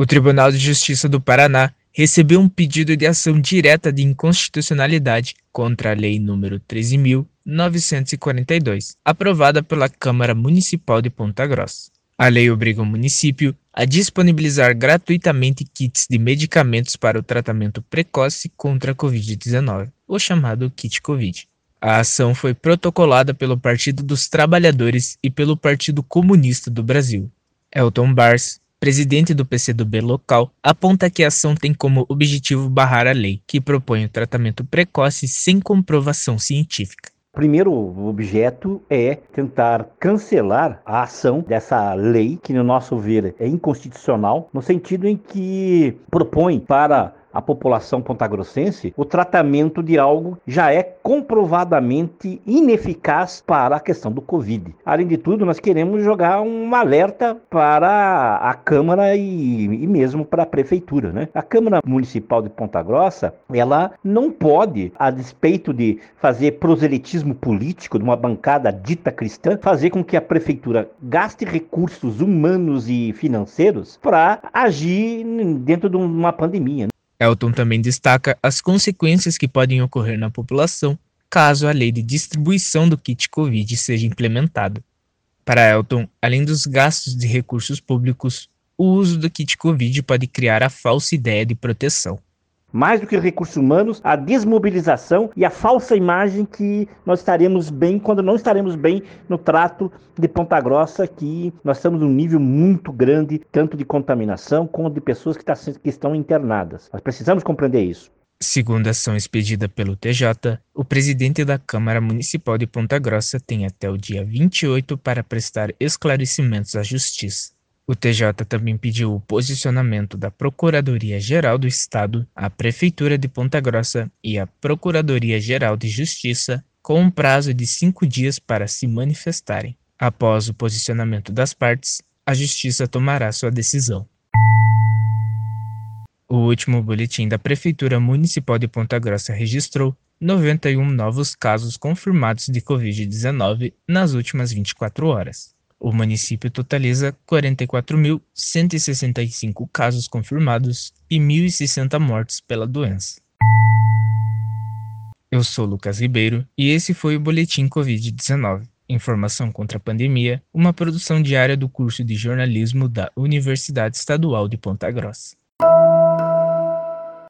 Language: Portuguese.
O Tribunal de Justiça do Paraná recebeu um pedido de ação direta de inconstitucionalidade contra a Lei nº 13.942, aprovada pela Câmara Municipal de Ponta Grossa. A lei obriga o município a disponibilizar gratuitamente kits de medicamentos para o tratamento precoce contra a Covid-19, o chamado kit Covid. A ação foi protocolada pelo Partido dos Trabalhadores e pelo Partido Comunista do Brasil. Elton Bars, presidente do PCdoB local, aponta que a ação tem como objetivo barrar a lei, que propõe o tratamento precoce sem comprovação científica. Primeiro objeto é tentar cancelar a ação dessa lei, que, no nosso ver, é inconstitucional, no sentido em que propõe para a população pontagrossense o tratamento de algo já é comprovadamente ineficaz para a questão do Covid. Além de tudo, nós queremos jogar um alerta para a Câmara e, e mesmo para a Prefeitura. Né? A Câmara Municipal de Ponta Grossa, ela não pode, a despeito de fazer proselitismo político de uma bancada dita cristã, fazer com que a Prefeitura gaste recursos humanos e financeiros para agir dentro de uma pandemia. Elton também destaca as consequências que podem ocorrer na população caso a lei de distribuição do kit Covid seja implementada. Para Elton, além dos gastos de recursos públicos, o uso do kit Covid pode criar a falsa ideia de proteção mais do que recursos humanos, a desmobilização e a falsa imagem que nós estaremos bem quando não estaremos bem no trato de Ponta Grossa, que nós estamos num nível muito grande, tanto de contaminação como de pessoas que, tá, que estão internadas. Nós precisamos compreender isso. Segundo a ação expedida pelo TJ, o presidente da Câmara Municipal de Ponta Grossa tem até o dia 28 para prestar esclarecimentos à Justiça. O TJ também pediu o posicionamento da Procuradoria-Geral do Estado, a Prefeitura de Ponta Grossa e a Procuradoria-Geral de Justiça com um prazo de cinco dias para se manifestarem. Após o posicionamento das partes, a Justiça tomará sua decisão. O último boletim da Prefeitura Municipal de Ponta Grossa registrou 91 novos casos confirmados de Covid-19 nas últimas 24 horas. O município totaliza 44.165 casos confirmados e 1.060 mortes pela doença. Eu sou Lucas Ribeiro e esse foi o Boletim Covid-19. Informação contra a pandemia, uma produção diária do curso de jornalismo da Universidade Estadual de Ponta Grossa.